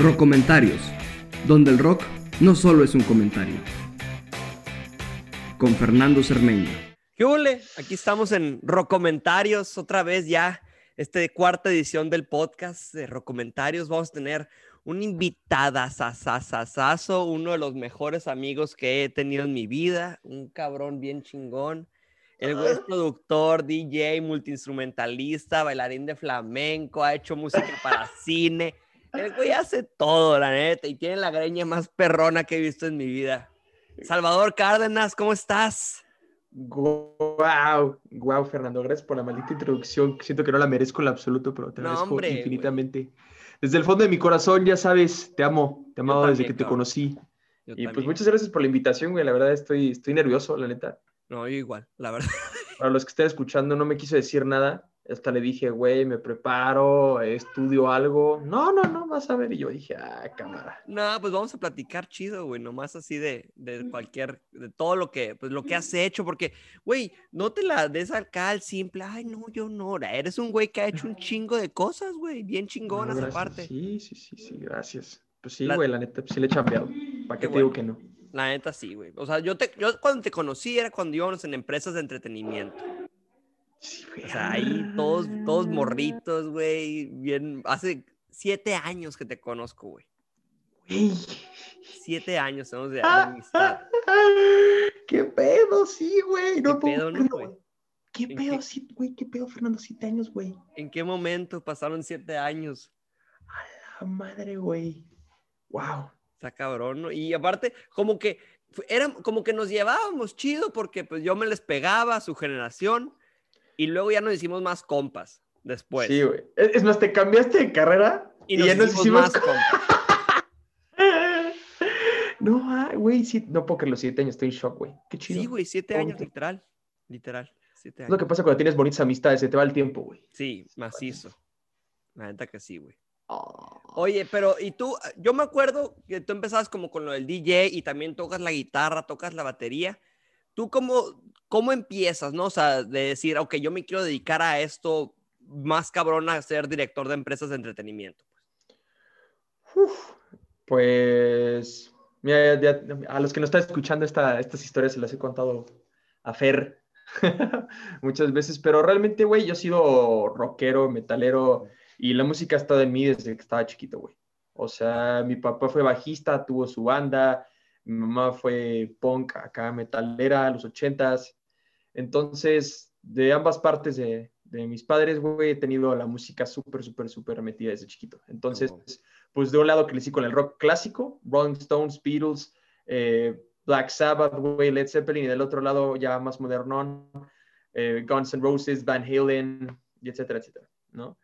Rocomentarios, donde el rock no solo es un comentario. Con Fernando Cermeño. ¿Qué ole? Aquí estamos en Rocomentarios, otra vez ya, este cuarta edición del podcast de Rocomentarios. Vamos a tener un invitada, sasasasazo, uno de los mejores amigos que he tenido en mi vida, un cabrón bien chingón. El güey es productor, DJ, multiinstrumentalista, bailarín de flamenco, ha hecho música para cine. El güey hace todo, la neta, y tiene la greña más perrona que he visto en mi vida. Salvador Cárdenas, ¿cómo estás? Wow, wow, Fernando, gracias por la maldita introducción. Siento que no la merezco en lo absoluto, pero te No, agradezco hombre, infinitamente. Desde el fondo de mi corazón, ya sabes, te amo, te amaba desde que te conocí. Yo Y pues muchas gracias por la invitación, güey. La verdad estoy, estoy nervioso, la neta. No, yo igual, la verdad. Para los que estén escuchando, no me quiso decir nada. Hasta le dije, güey, me preparo, estudio algo. No, no, no, vas a ver. Y yo dije, ah, cámara. No, pues vamos a platicar chido, güey, nomás así de, de cualquier, de todo lo que, pues lo que has hecho, porque, güey, no te la des acá al simple, ay, no, yo no, eres un güey que ha hecho un chingo de cosas, güey, bien No, chingonas gracias. aparte. Sí, sí, sí, sí, gracias. Pues sí, La- güey, la neta, pues sí le he chambeado. ¿Para qué Qué te digo que no? La neta sí, güey. O sea, yo, te, yo cuando te conocí era cuando íbamos en empresas de entretenimiento. Sí, güey. O sea, ahí todos, todos morritos, güey, bien, hace siete años que te conozco, güey. Güey. Siete años tenemos de, Ah, amistad. ¿Qué pedo? Sí, güey. No ¿Qué pedo, no, güey? ¿Qué ¿En pedo? qué- Sí, güey, ¿qué pedo, Fernando? Siete años, güey. ¿En qué momento pasaron siete años? La madre, güey. Wow. Está cabrón, ¿no? Y aparte, como que era, como que nos llevábamos chido porque pues yo me les pegaba a su generación y luego ya nos hicimos más compas después. Sí, güey. Es más, te cambiaste de carrera y ya nos hicimos más compas. no, ah, güey, sí. No creer los siete años. Estoy en shock, güey. Qué chido. Sí, güey, siete años, literal. Literal, siete Es lo años. que pasa cuando tienes bonitas amistades. Se te va el tiempo, güey. Sí, macizo. La neta que sí, güey. Oh. Oye, pero y tú, yo me acuerdo que tú empezabas como con lo del DJ y también tocas la guitarra, tocas la batería. ¿Tú cómo, cómo empiezas, no? O sea, de decir, ok, yo me quiero dedicar a esto más cabrón a ser director de empresas de entretenimiento. Uf, pues, a los que nos están escuchando esta- estas historias se las he contado a Fer muchas veces, pero realmente, güey, yo he sido rockero, metalero y la música ha estado en mí desde que estaba chiquito, güey. O sea, mi papá fue bajista, tuvo su banda, mi mamá fue punk acá, metalera, a los ochentas. Entonces, de ambas partes de, de mis padres, güey, he tenido la música súper, súper, súper metida desde chiquito. Entonces, pues de un lado crecí con el rock clásico, Rolling Stones, Beatles, eh, Black Sabbath, güey, Led Zeppelin, y del otro lado ya más modernón, eh, Guns N' Roses, Van Halen, y etcétera, etcétera, ¿no?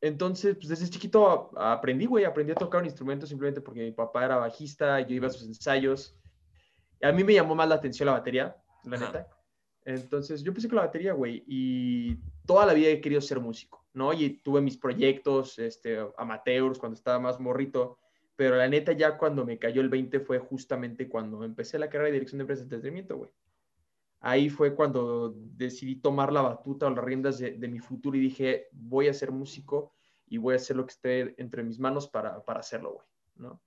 Entonces, pues desde chiquito aprendí, güey, aprendí a tocar un instrumento simplemente porque mi papá era bajista, yo iba a sus ensayos. A mí me llamó más la atención la batería, la Ajá. neta. Entonces, yo empecé con la batería, güey, y toda la vida he querido ser músico, ¿no? Y tuve mis proyectos, este, amateurs, cuando estaba más morrito, pero la neta ya cuando me cayó el 20 fue justamente cuando empecé la carrera de dirección de empresas de entretenimiento, güey. Ahí fue cuando decidí tomar la batuta o las riendas de, de mi futuro y dije, voy a ser músico y voy a hacer lo que esté entre mis manos para, para hacerlo, güey, ¿no?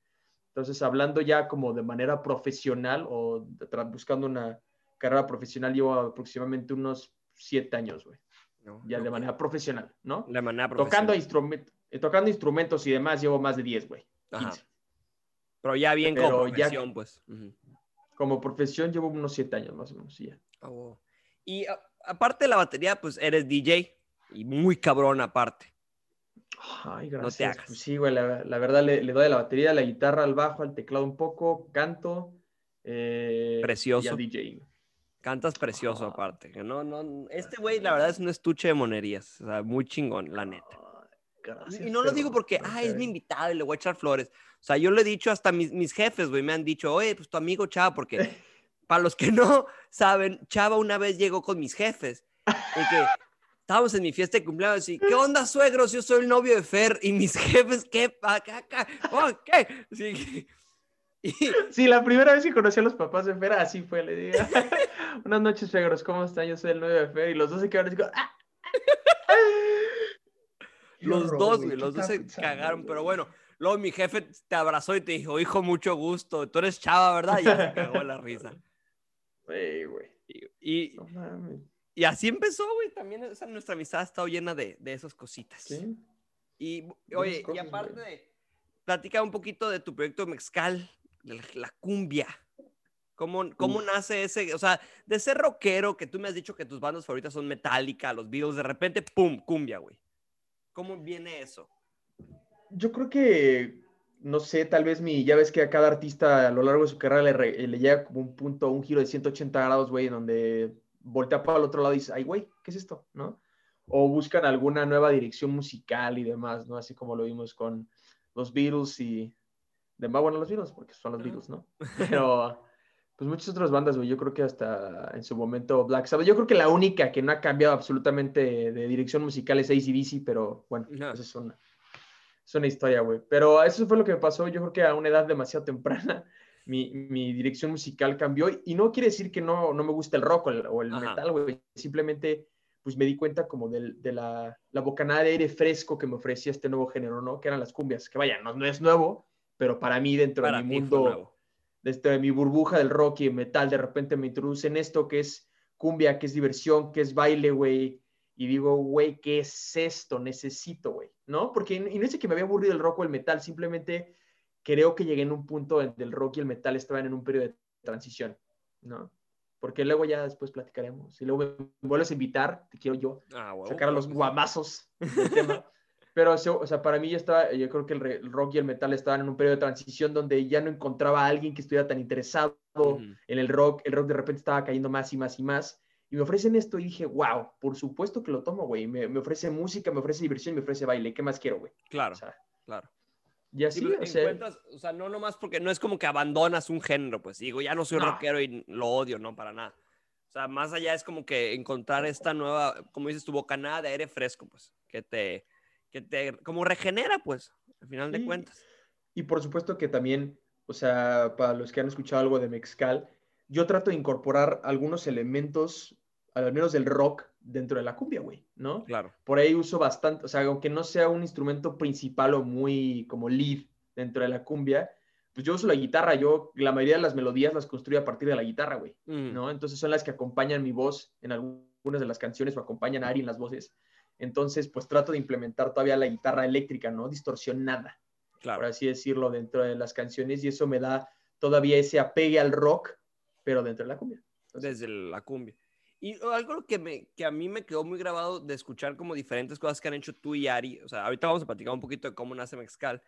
Entonces, hablando ya como de manera profesional o buscando una carrera profesional, llevo aproximadamente unos siete años, güey, No, ya no, de manera profesional, ¿no? de manera Tocando, profesional. instrument- eh, tocando instrumentos y demás, llevo más de 10, güey. Ajá. 15. Pero ya bien como Pero ya- profesión, pues. Ujú. Como profesión llevo unos 7 años más o menos, sí, ya. Ah. Y a- aparte de la batería, pues eres DJ y muy cabrón aparte. Ay, te gracias. hagas. Pues sí, güey, la, la verdad le, le doy a la batería, a la guitarra, al bajo, al teclado un poco, canto. eh, Precioso. Y DJ. Cantas precioso Ah. aparte. No, no, este güey, la verdad, es un estuche de monerías. O sea, muy chingón, la neta. Gracias, Y no lo digo porque, No ah, es mi invitado y le voy a echar flores. O sea, yo le he dicho hasta mis, mis jefes, güey, me han dicho, oye, pues tu amigo Chava, porque para los que no saben, Chava una vez llegó con mis jefes y que estábamos en mi fiesta de cumpleaños y, ¿qué onda, suegros? Yo soy el novio de Fer y mis jefes, ¿qué? acá, acá? Oh, ¿Qué? Sí. Y, Sí, la primera vez que conocí a los papás de Fer, así fue, le digo. Buenas noches, Fegros, ¿cómo están? Yo soy el novio de Fer. Y los dos se quedaron así como, ¡ah! Los horror, dos, güey, güey, ¿qué los dos se pensando, cagaron, pero bueno, luego mi jefe te abrazó y te dijo, hijo, mucho gusto. Tú eres chava, ¿verdad? Y ya se cagó la risa. Güey, güey. Y, No mames. y así empezó, güey. También nuestra amistad ha estado llena de, de esas cositas. Sí. Y, oye, y aparte de, platica un poquito de tu proyecto Mezcal, de la, la cumbia. ¿Cómo, ¿Cómo Uf. nace ese? O sea, de ser rockero, que tú me has dicho que tus bandas favoritas son Metallica, los Beatles, de repente, ¡pum! Cumbia, güey. ¿Cómo viene eso? Yo creo que, no sé, tal vez mi, ya ves que a cada artista a lo largo de su carrera le, re- le llega como un punto, un giro de 180 grados, güey, en donde voltea para el otro lado y dice, ay, güey, ¿qué es esto? ¿No? O buscan alguna nueva dirección musical y demás, ¿no? Así como lo vimos con los Beatles y demás, bueno, los Beatles, porque son los. Beatles, ¿no? Pero, pues muchas otras bandas, güey, yo creo que hasta en su momento Black Sabbath, yo creo que la única que no ha cambiado absolutamente de dirección musical es AC/DC, pero bueno, Ajá. esa es una, es una historia, güey. Pero eso fue lo que me pasó, yo creo que a una edad demasiado temprana, mi, mi dirección musical cambió y no quiere decir que no, no me gusta el rock o el, o el metal, güey, simplemente pues me di cuenta como del- de, la, la bocanada de aire fresco que me ofrecía este nuevo género, ¿no? Que eran las cumbias, que vaya, no, no es nuevo, pero para mí dentro Para de mi mundo. Desde mi burbuja del rock y metal, de repente me introducen esto que es cumbia, que es diversión, que es baile, güey. Y digo, güey, ¿qué es esto? Necesito, güey, ¿no? Porque, y no es que me había aburrido el rock o el metal, simplemente creo que llegué en un punto en el rock y el metal estaban en un periodo de transición, ¿no? Porque luego ya después platicaremos. Y luego me vuelves a invitar, te quiero yo, Ah, huevo, sacar a los guamazos del tema. Pero, o sea, para mí ya estaba, yo creo que el, rock y el metal estaban en un periodo de transición donde ya no encontraba a alguien que estuviera tan interesado Ujú. en el rock. El rock de repente estaba cayendo más y más y más. Y me ofrecen esto y dije, wow, por supuesto que lo tomo, güey. Me, me ofrece música, me ofrece diversión, me ofrece baile. ¿Qué más quiero, güey? Claro, O sea, claro. y así, Sí, pues, o sea, o sea, no nomás porque no es como que abandonas un género, pues digo, ya no soy No. rockero y lo odio, no, para nada. O sea, más allá es como que encontrar esta nueva, como dices, tu bocanada de aire fresco, pues, que te, que te, como regenera, pues, al final de Sí. cuentas. Y por supuesto que también, o sea, para los que han escuchado algo de Mexcal, yo trato de incorporar algunos elementos, al menos del rock, dentro de la cumbia, güey, ¿no? Claro. Por ahí uso bastante, o sea, aunque no sea un instrumento principal o muy como lead dentro de la cumbia, pues yo uso la guitarra, yo la mayoría de las melodías las construyo a partir de la guitarra, güey, Mm. ¿no? Entonces son las que acompañan mi voz en algunas de las canciones o acompañan a Ari en las voces. Entonces, pues trato de implementar todavía la guitarra eléctrica, ¿no? Distorsionada por Claro. así decirlo, dentro de las canciones y eso me da todavía ese apegue al rock, pero dentro de la cumbia. Entonces, desde la cumbia. Y algo que, me, que a mí me quedó muy grabado de escuchar como diferentes cosas que han hecho tú y Ari, o sea, ahorita vamos a platicar un poquito de cómo nace Mezcal.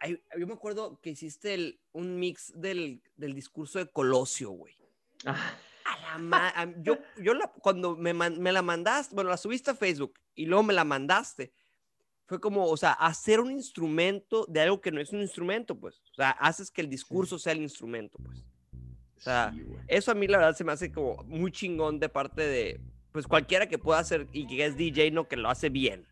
Ay, yo me acuerdo que hiciste el- un mix del, del discurso de Colosio, güey. ah, A la ma- a- yo, yo la, cuando me, me la mandaste, bueno, la subiste a Facebook y luego me la mandaste, fue como, o sea, hacer un instrumento de algo que no es un instrumento, pues. O sea, haces que el discurso sea el instrumento, pues. O sea, sí. Eso a mí la verdad se me hace como muy chingón de parte de, pues cualquiera que pueda hacer y que es DJ, no que lo hace bien.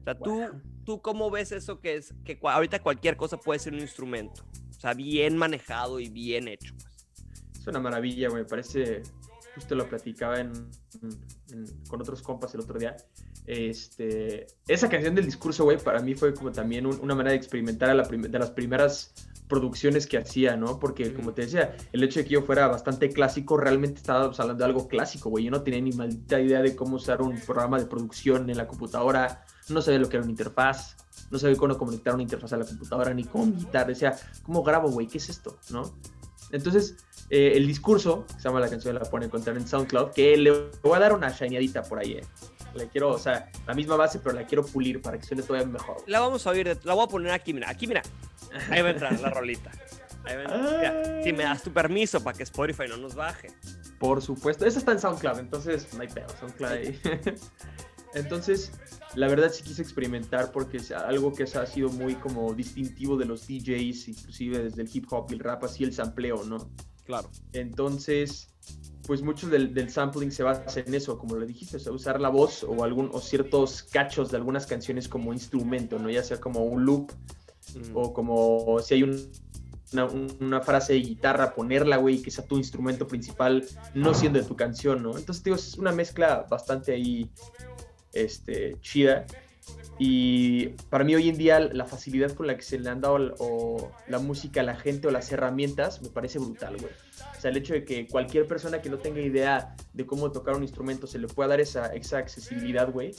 O sea, tú, Wow. tú cómo ves eso que es que ahorita cualquier cosa puede ser un instrumento. O sea, bien manejado y bien hecho. Pues. Es una maravilla, güey. Parece, justo lo platicaba en, en- con otros compas el otro día. Este, esa canción del discurso, güey, para mí fue como también un- una manera de experimentar a la de las primeras producciones que hacía, ¿no? Porque, como te decía, el hecho de que yo fuera bastante clásico, realmente estábamos hablando de algo clásico, güey. Yo no tenía ni maldita idea de cómo usar un programa de producción en la computadora, no sabía lo que era una interfaz, no sabía cómo conectar una interfaz a la computadora, ni cómo editar, decía, ¿cómo grabo, güey? ¿Qué es esto? ¿No? Entonces, eh, el discurso, que se llama la canción, la pueden encontrar en SoundCloud, que le voy a dar una shineadita por ahí, eh. Le quiero, o sea, la misma base, pero la quiero pulir para que suene todavía mejor. La vamos a oír, la voy a poner aquí, mira, aquí, mira. Ahí va a entrar la rolita. Ahí va a entrar. Mira, si me das tu permiso para que Spotify no nos baje. Por supuesto. Esa está en SoundCloud, entonces no hay pedo, SoundCloud ahí. entonces, la verdad sí quise experimentar porque es algo que ha sido muy como distintivo de los DJs, inclusive desde el hip hop y el rap, así el sampleo, ¿no? Claro. Entonces, pues mucho del, del sampling se basa en eso, como le dijiste, o sea, usar la voz o, algún, o ciertos cachos de algunas canciones como instrumento, ¿no? Ya sea como un loop Mm. o como si hay un- una, una frase de guitarra, ponerla, güey, que sea tu instrumento principal, no siendo de tu canción, ¿no? Entonces, digo, es una mezcla bastante ahí, este, chida. Y para mí hoy en día la facilidad con la que se le han dado o la música a la gente o las herramientas me parece brutal, güey. O sea, el hecho de que cualquier persona que no tenga idea de cómo tocar un instrumento se le pueda dar esa, esa accesibilidad, güey.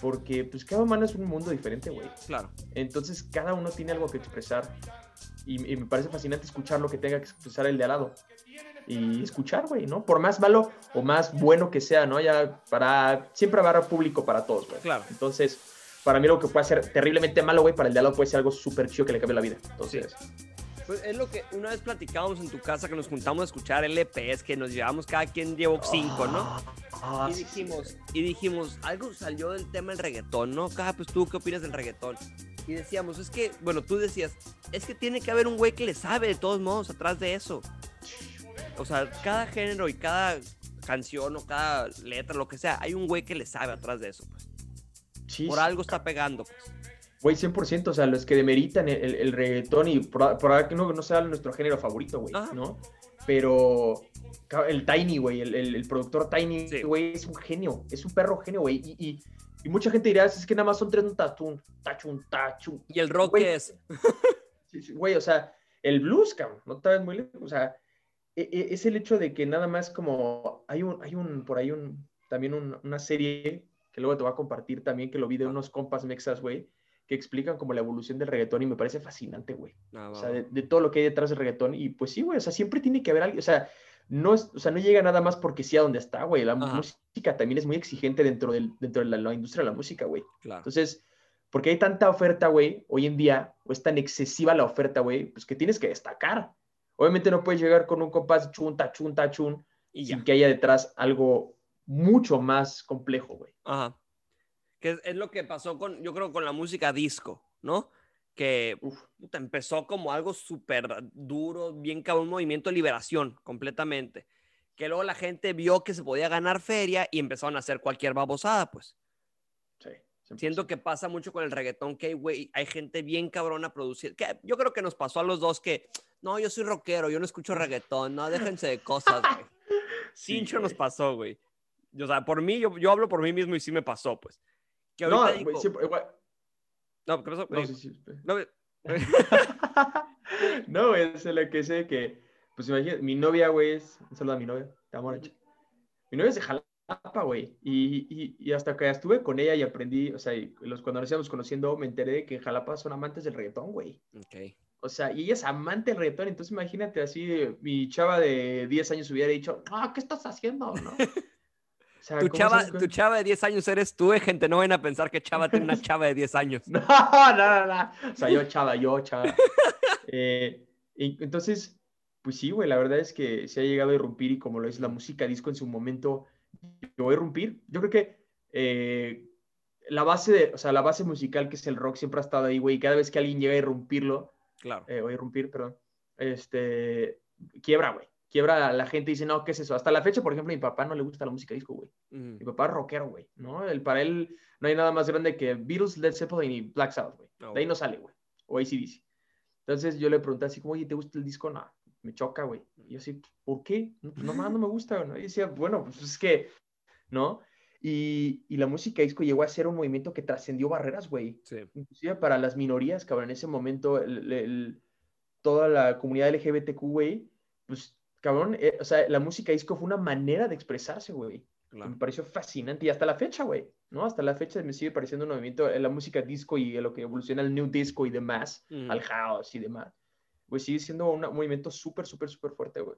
Porque pues cada humano es un mundo diferente, güey. Claro. Entonces cada uno tiene algo que expresar. Y, y me parece fascinante escuchar lo que tenga que expresar el de al lado. Y escuchar, güey, ¿no? Por más malo o más bueno que sea, ¿no? Ya para... Siempre va a haber público para todos, güey. Claro. Entonces, para mí lo que puede ser terriblemente malo, güey, para el de al lado puede ser algo súper chido que le cambie la vida. Entonces, Pues es lo que una vez platicábamos en tu casa que nos juntamos a escuchar LPs, que nos llevamos cada quien llevó cinco, ¿no? ah, y sí, sí, dijimos, y dijimos, algo salió del tema del reggaetón, ¿no? Ah, pues tú, ¿qué opinas del reggaetón? Y decíamos, es que, bueno, tú decías, es que tiene que haber un güey que le sabe de todos modos atrás de eso. O sea, cada género y cada canción o cada letra, lo que sea, hay un güey que le sabe atrás de eso. Pues. Sí, Por sí. algo está pegando. Pues. Güey, 100%, o sea, los que demeritan el, el- el reggaetón y por, por ahora que no, no sea nuestro género favorito, güey. ¿no? Pero el Tiny, güey, el, el- el productor Tiny, Sí. güey, es un genio, es un perro genio, güey. Y, y- y mucha gente dirá, es que nada más son tres un tachun, tachun, tachun. ¿Y el rock Güey. qué es? Sí, sí, Güey, o sea, el blues, cabrón, no te ves muy lejos, o sea, e- e- es el hecho de que nada más como hay un, hay un, por ahí un, también un- una serie que luego te voy a compartir también, que lo vi de unos compas mexas, güey, que explican como la evolución del reggaetón y me parece fascinante, güey. Ah, O sea, de, de todo lo que hay detrás del reggaetón. Y pues sí, güey, o sea, siempre tiene que haber alguien, o sea, no, es, o sea, no llega nada más porque sí a donde está, güey. La Ajá. música también es muy exigente dentro, del, dentro de la, la industria de la música, güey. claro. Entonces, porque hay tanta oferta, güey, hoy en día, o es tan excesiva la oferta, güey, pues que tienes que destacar. Obviamente no puedes llegar con un compás chunta, chunta, chun, Y ya. sin que haya detrás algo mucho más complejo, güey. Ajá. Que es, es lo que pasó con, yo creo, con la música disco, ¿no? Que Uf, puta, empezó como algo súper duro, bien cabrón, un movimiento de liberación completamente. Que luego la gente vio que se podía ganar feria y empezaron a hacer cualquier babosada, pues. sí. 100%. Siento que pasa mucho con el reggaetón, que güey, hay gente bien cabrona producir. Que yo creo que nos pasó a los dos que, no, yo soy rockero, yo no escucho reggaetón, no, déjense de cosas, güey. Sí, Cincho nos güey. pasó, güey. O sea, por mí, yo, yo hablo por mí mismo y sí me pasó, pues. Que No, digo- siempre- igual- no, ¿qué pasó? no, sí, sí, no, no, güey, es lo que sé que, pues imagínate, mi novia, güey, es, un saludo a mi novia, te amo. Mi novia es de Jalapa, güey, y, y, y hasta que estuve con ella y aprendí, o sea, y los, cuando nos íbamos conociendo, me enteré de que en Jalapa son amantes del reggaetón, güey. ok. O sea, y ella es amante del reggaetón, entonces imagínate así, mi chava de 10 años hubiera dicho, no, ¿qué estás haciendo? ¿No? Sea, Tu ¿cómo chava, tu chava de 10 años eres tú, eh, gente. No vayan a pensar que chava tiene una chava de 10 años. No, no, no, no. O sea, yo, chava, yo, chava. Eh, entonces, pues sí, güey, la verdad es que se ha llegado a irrumpir y como lo es la música disco en su momento, llegó a irrumpir. Yo creo que eh, la base de, o sea, la base musical que es el rock siempre ha estado ahí, güey, y cada vez que alguien llega a irrumpirlo, Claro. eh, o irrumpir, perdón, este, quiebra, güey. Quiebra, la gente dice, no, ¿qué es eso? Hasta la fecha, por ejemplo, a mi papá no le gusta la música disco, güey. Mm, Mi papá es rockero, güey, ¿no? El, para él no hay nada más grande que Beatles, Led Zeppelin y Black Sabbath, güey. Ah, De ahí no sale, güey. O ACDC. Entonces yo le pregunté así como, oye, ¿te gusta el disco? No, me choca, güey. Y yo así, ¿por qué? No, pues nomás no me gusta, ¿no? Y decía, bueno, pues es que, ¿no? Y, y la música disco llegó a ser un movimiento que trascendió barreras, güey. Sí. Inclusive para las minorías, cabrón, en ese momento, el- el- toda la comunidad LGBTQ, güey, pues, cabrón, eh, o sea, la música disco fue una manera de expresarse, güey. Claro. Me pareció fascinante y hasta la fecha, güey, ¿no? Hasta la fecha me sigue pareciendo un movimiento, eh, la música disco y lo que evoluciona al new disco y demás, Mm, al house y demás, pues sigue siendo un movimiento súper, súper, súper fuerte, güey.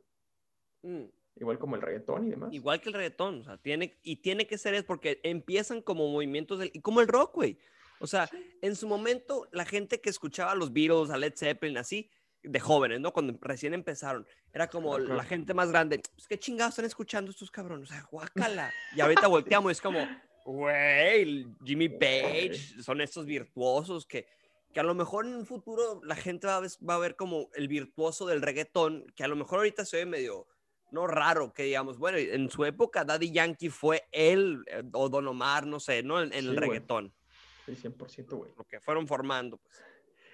mm. Igual como el reggaetón y demás. Igual que el reggaetón, o sea, tiene, y tiene que ser es porque empiezan como movimientos, del, y como el rock, güey. O sea, en su momento, la gente que escuchaba a los Beatles, a Led Zeppelin, así, de jóvenes, ¿no? Cuando recién empezaron, era como Ajá. la gente más grande, pues qué chingados están escuchando estos cabrones, o sea, guácala. Y ahorita volteamos, y es como, güey, Jimmy Page, son estos virtuosos que, que a lo mejor en un futuro la gente va a, ver, va a ver como el virtuoso del reggaetón, que a lo mejor ahorita se ve medio, no raro, que digamos, bueno, en su época Daddy Yankee fue él, eh, o Don Omar, no sé, ¿no? En, en Sí, el reggaetón, Sí, 100%, güey. lo que fueron formando, pues.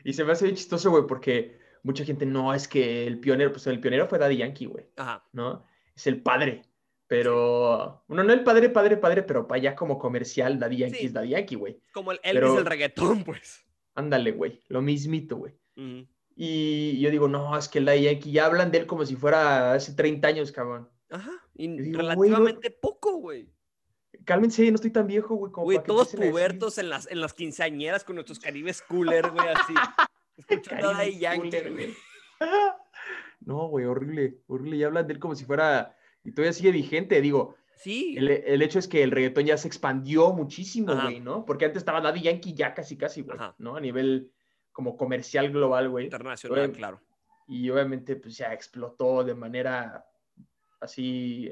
Y se me hace bien chistoso, güey, porque mucha gente, no, es que el pionero, pues el pionero fue Daddy Yankee, güey, Ajá, ¿no? Es el padre, Pero, bueno, no el padre, padre, padre, pero para allá como comercial, Daddy Yankee Sí. es Daddy Yankee, güey. Como el Elvis Pero- del reggaetón, pues. Ándale, güey, lo mismito, güey. Ujú. Y yo digo, no, es que el Daddy Yankee, ya hablan de él como si fuera hace 30 años, cabrón. Ajá. Y digo, relativamente poco, güey. Cálmense, no estoy tan viejo, güey. como Güey, todos pubertos en las, en las quinceañeras con nuestros caribes cooler, güey, así. Escuchando a Daddy Yankee, güey. No, güey, horrible, horrible. Ya hablan de él como si fuera. Y todavía sigue vigente. Digo, Sí. el, el hecho es que el reggaetón ya se expandió muchísimo, Ajá. güey, ¿no? Porque antes estaba Daddy Yankee ya casi, casi, güey, Ajá. ¿no? A nivel como comercial global, güey. Internacional, Oye, claro. Y obviamente, pues ya explotó de manera así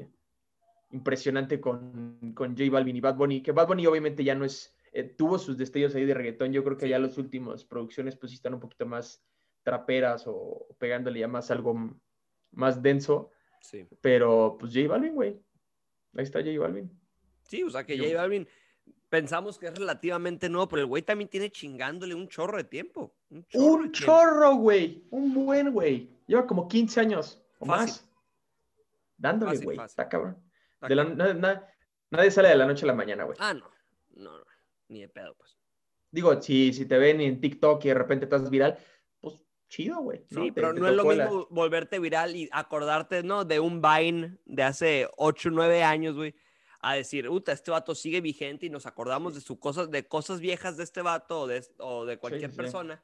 impresionante con, con J Balvin y Bad Bunny. Que Bad Bunny, obviamente, ya no es. Eh, tuvo sus destellos ahí de reggaetón. Yo creo que ya las últimas producciones, pues sí están un poquito más traperas o pegándole ya más algo más denso. Sí. Pero, pues J Balvin, güey. Ahí está J Balvin. Sí, o sea que Yo- J Balvin pensamos que es relativamente nuevo, pero el güey también tiene chingándole un chorro de tiempo. Un chorro. Un güey. Un buen, güey. Lleva como 15 años o Fácil. más. Dándole, güey. Está cabrón. Está De la- cabrón. na- na- nadie sale de la noche a la mañana, güey. Ah, no. No, no. Ni de pedo, pues. Digo, si, si te ven en TikTok y de repente estás viral, pues chido, güey. Sí, Te- pero te no es lo tocó la- mismo volverte viral y acordarte, ¿no? De un Vine de hace 8, 9 años, güey. A decir, puta, este vato sigue vigente y nos acordamos de sus cosas, de cosas viejas de este vato o de, o de cualquier sí, sí. persona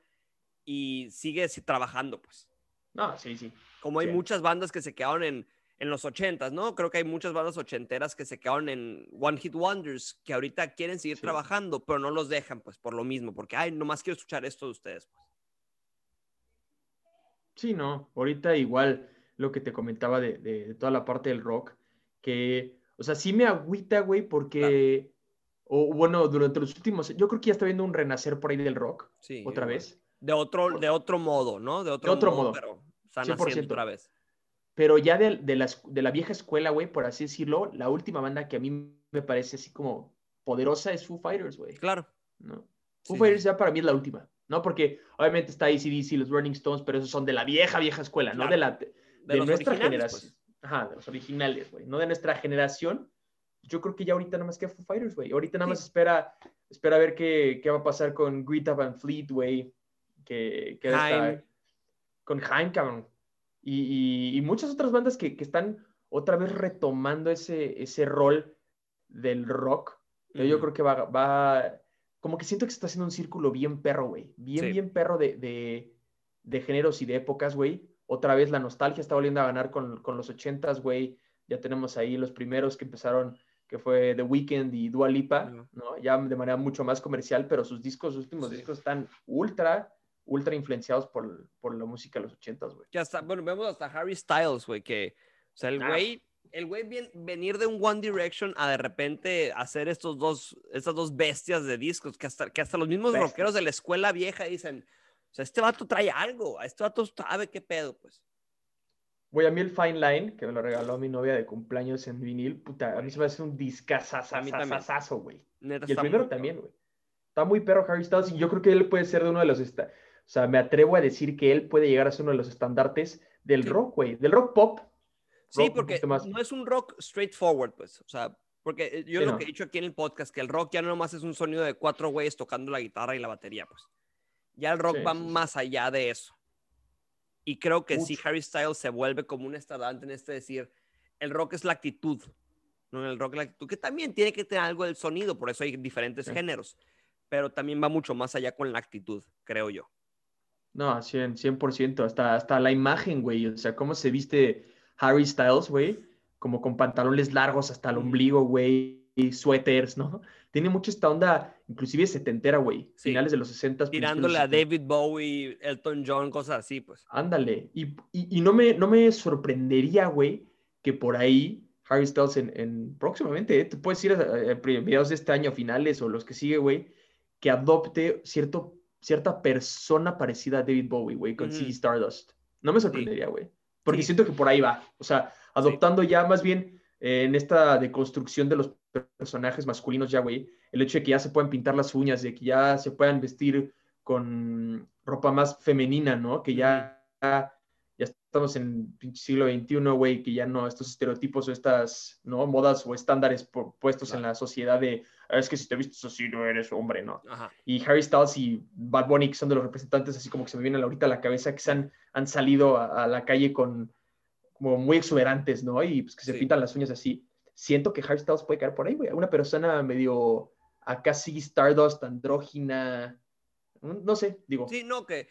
y sigue trabajando, pues. No, sí, sí. Como hay Sí. muchas bandas que se quedaron en, en los ochentas, ¿no? Creo que hay muchas bandas ochenteras que se quedaron en One Hit Wonders, que ahorita quieren seguir Sí. trabajando, pero no los dejan, pues, por lo mismo, porque, ay, nomás quiero escuchar esto de ustedes, pues. Sí, no. Ahorita igual lo que te comentaba de, de- de toda la parte del rock, que, o sea, sí me agüita, güey, porque, o bueno, durante los últimos, yo creo que ya está viendo un renacer por ahí del rock, Sí. otra igual. vez. De otro, de otro modo, ¿no? De otro, otro modo, modo. pero están 100%. haciendo otra vez. Pero ya de, de la, esc- de la vieja escuela, güey, por así decirlo, la última banda que a mí me parece así como poderosa es Foo Fighters, güey. Claro. ¿no? Sí, Foo Fighters ya para mí es la última, ¿no? Porque obviamente está ACDC, los Rolling Stones, pero esos son de la vieja, vieja escuela, no de la De, nuestra originales, generación. pues. Ajá, de los originales, güey, no de nuestra generación. Yo creo que ya ahorita nada más queda Foo Fighters, güey. Ahorita nada Sí. más espera, espera a ver qué, qué va a pasar con Greta Van Fleet, güey. Que, que está- con Haim, cabrón. Y, y- y muchas otras bandas que, que están otra vez retomando ese, ese rol del rock. Pero yo creo que va, va, como que siento que se está haciendo un círculo bien perro, güey. Bien, Sí. bien perro de, de, de géneros y de épocas, güey. Otra vez la nostalgia está volviendo a ganar con, con los ochentas, güey. Ya tenemos ahí los primeros que empezaron, que fue The Weeknd y Dua Lipa. ¿no? Ya de manera mucho más comercial, pero sus discos, sus últimos Sí. discos están ultra, ultra influenciados por, por la música de los ochentas, güey. Que hasta, bueno, vemos hasta Harry Styles, güey, que, o sea, el Ah. güey, el güey venir de un One Direction a de repente hacer estos dos, estas dos bestias de discos, que hasta, que hasta los mismos rockeros de la escuela vieja dicen, o sea, este vato trae algo, este vato sabe qué pedo, pues. Güey, a mí el Fine Line, que me lo regaló mi novia de cumpleaños en vinil, puta, a mí se me hace un discazazazazazo, güey. Y el está primero también, güey. Está muy perro Harry Styles y yo creo que él puede ser de uno de los... esta- O sea, me atrevo a decir que él puede llegar a ser uno de los estandartes del Sí. rock, güey. Del rock pop. Sí, rock porque no es un rock straightforward, pues. O sea, porque eh, yo Sí, lo no. que he dicho aquí en el podcast, que el rock ya no nomás es un sonido de cuatro güeyes tocando la guitarra y la batería, pues. Ya el rock Sí, va sí, sí. más allá de eso. Y creo que sí, Mucho. Harry Styles se vuelve como un estandarte en este decir, el rock es la actitud, no el rock es la actitud, que también tiene que tener algo del sonido, por eso hay diferentes Sí. géneros, pero también va mucho más allá con la actitud, creo yo. No, 100, 100%. Hasta, hasta la imagen, güey. O sea, cómo se viste Harry Styles, güey. Como con pantalones largos hasta el ombligo, güey. Y suéteres, ¿no? Tiene mucho esta onda, inclusive setentera, güey. Sí. Finales de los 60. principios de los Tirándole a 70. David Bowie, Elton John, cosas así, pues. Ándale. Y, y- y no, me, no me sorprendería, güey, que por ahí Harry Styles en, en- próximamente, eh, te puedes ir a, a- a mediados de este año, finales o los que sigue, güey, que adopte cierto, cierta persona parecida a David Bowie, güey, con. Ziggy Stardust. No me sorprendería, güey. Porque Sí. siento que por ahí va. O sea, adoptando ya más bien eh, en esta deconstrucción de los personajes masculinos ya, güey, el hecho de que ya se puedan pintar las uñas, de que ya se puedan vestir con ropa más femenina, ¿no? Que ya ya estamos en siglo XXI, güey, que ya no estos estereotipos o estas, ¿no? Modas o estándares puestos en la sociedad de, es que si te vistes así no eres hombre, ¿no? Y Harry Styles y Bad Bunny, que son de los representantes, así como que se me viene ahorita a la cabeza, que se han, han salido a, la calle con, como muy exuberantes, ¿no? Y pues que se pintan las uñas así. Siento que Harry Styles puede caer por ahí, güey. Una persona medio acá sí Stardust, andrógina, no sé, digo. Sí, no, que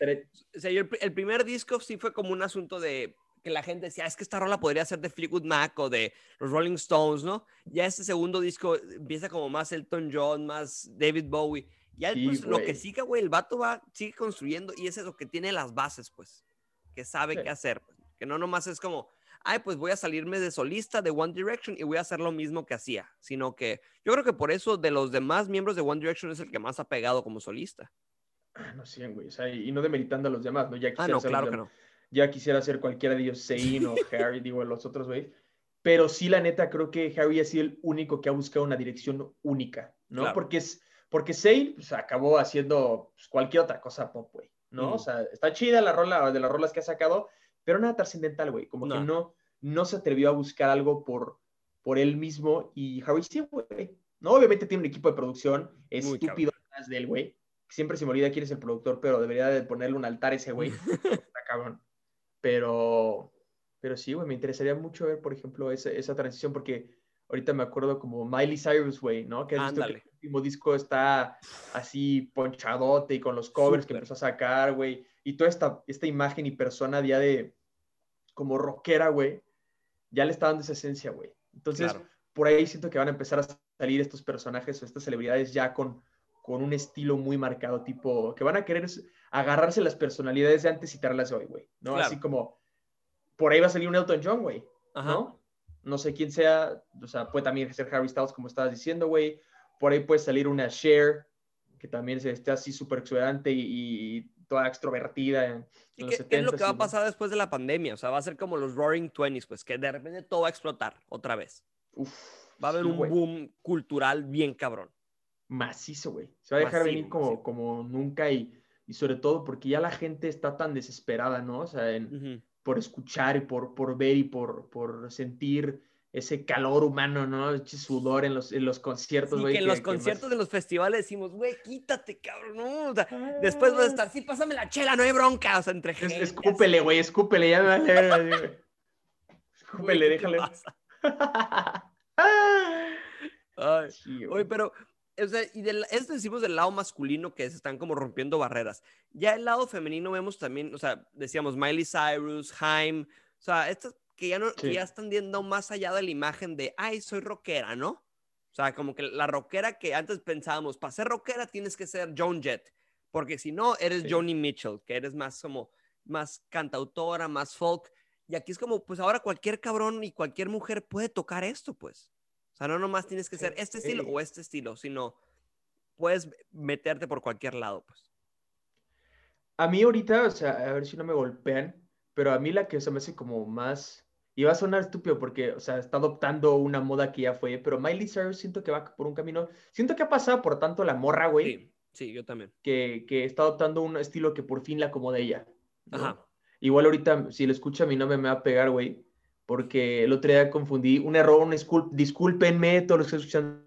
o sea, el, primer disco sí fue como un asunto de que la gente decía, es que esta rola podría ser de Fleetwood Mac o de los Rolling Stones, ¿no? Ya este segundo disco empieza como más Elton John, más David Bowie. Ya pues, lo que siga, güey, el vato va, sigue construyendo y ese es lo que tiene las bases, pues, que sabe qué hacer, pues, que no nomás es como, ay, pues voy a salirme de solista de One Direction y voy a hacer lo mismo que hacía, sino que yo creo que por eso de los demás miembros de One Direction es el que más ha pegado como solista. Ah, no sé, güey, o sea, y no demeritando a los demás, ¿no? Ya ah, no, claro que no. Ya quisiera ser cualquiera de ellos, Zayn o Harry, digo, los otros, güey. Pero sí, la neta, creo que Harry ha sido el único que ha buscado una dirección única, ¿no? Porque es, porque Zayn pues, acabó haciendo pues, cualquier otra cosa pop, güey, ¿no? O sea, está chida la rola, de las rolas que ha sacado, pero nada trascendental, güey. Como que no, no se atrevió a buscar algo por, por él mismo. Y Harry sí, güey. No, obviamente tiene un equipo de producción estúpido de él, güey siempre se me olvida quién es el productor, pero debería de ponerle un altar a ese güey. Está cabrón. Pero, pero sí, güey, me interesaría mucho ver, por ejemplo, esa, esa transición, porque ahorita me acuerdo como Miley Cyrus, güey, ¿no? Que, que el último disco está así ponchadote y con los covers que empezó a sacar, güey. Y toda esta, esta imagen y persona ya de como rockera, güey, ya le está dando esa esencia, güey. Entonces, por ahí siento que van a empezar a salir estos personajes o estas celebridades ya con con un estilo muy marcado, tipo, que van a querer agarrarse las personalidades de antes y citarlas hoy, güey, ¿no? Así como, por ahí va a salir un Elton John, güey, ¿no? No sé quién sea, o sea, puede también ser Harry Styles, como estabas diciendo, güey. Por ahí puede salir una Cher, que también esté así súper exuberante y, toda extrovertida. En, ¿Y qué, es lo que va a pasar después de la pandemia? O sea, va a ser como los Roaring Twenties, pues, que de repente todo va a explotar otra vez. Uf, va a haber un boom cultural bien cabrón macizo, güey. Se va a dejar venir como, como nunca y, y, sobre todo porque ya la gente está tan desesperada, ¿no? O sea, por escuchar y por, por ver y por, por sentir ese calor humano, ¿no? Ese sudor en los, en los conciertos, güey. que en los conciertos de los festivales decimos, güey, quítate, cabrón, no. O sea, después vas a estar, sí, pásame la chela, no hay bronca, o sea, entre gente. escúpele, güey, escúpele, ya me vale. escúpele, déjale. Ay, Oye, pero o sea, y de, esto decimos del lado masculino que se están como rompiendo barreras. Ya el lado femenino vemos también, o sea, decíamos Miley Cyrus, Haim, o sea, estas que ya, no, ya están yendo más allá de la imagen de, ay, soy rockera, ¿no? O sea, como que la rockera que antes pensábamos, para ser rockera tienes que ser Joan Jett, porque si no, eres Joni Mitchell, que eres más como, más cantautora, más folk. Y aquí es como, pues ahora cualquier cabrón y cualquier mujer puede tocar esto, pues. O sea, no nomás tienes que ser este estilo o este estilo, sino puedes meterte por cualquier lado, pues. A mí ahorita, o sea, a ver si no me golpean, pero a mí la que se me hace como más... Y va a sonar estúpido porque, o sea, está adoptando una moda que ya fue, pero Miley Cyrus siento que va por un camino... Siento que ha pasado por tanto la morra, güey. Sí, sí, yo también. Que, que está adoptando un estilo que por fin la acomoda ella. Ajá. Igual ahorita, si lo escucha mi nombre me va a pegar, güey porque el otro día confundí, un error, un discúlpenme, todos los que escuchan,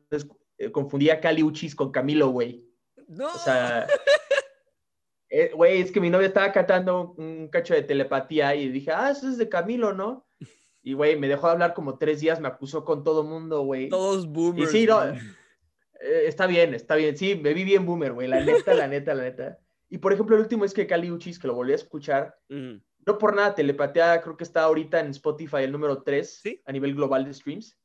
eh, confundí a Cali Uchis con Camilo, güey. No. O sea, eh, güey, es que mi novia estaba cantando un cacho de telepatía y dije, ah, eso es de Camilo, ¿no? Y, güey, me dejó de hablar como tres días, me acusó con todo mundo, güey. Todos boomers. Y sí, no, eh, está bien, está bien. Sí, me vi bien boomer, güey, la neta, la neta, la neta. Y, por ejemplo, el último es que Cali Uchis, que lo volví a escuchar, no por nada, Telepatía creo que está ahorita en Spotify el número 3 a nivel global de streams.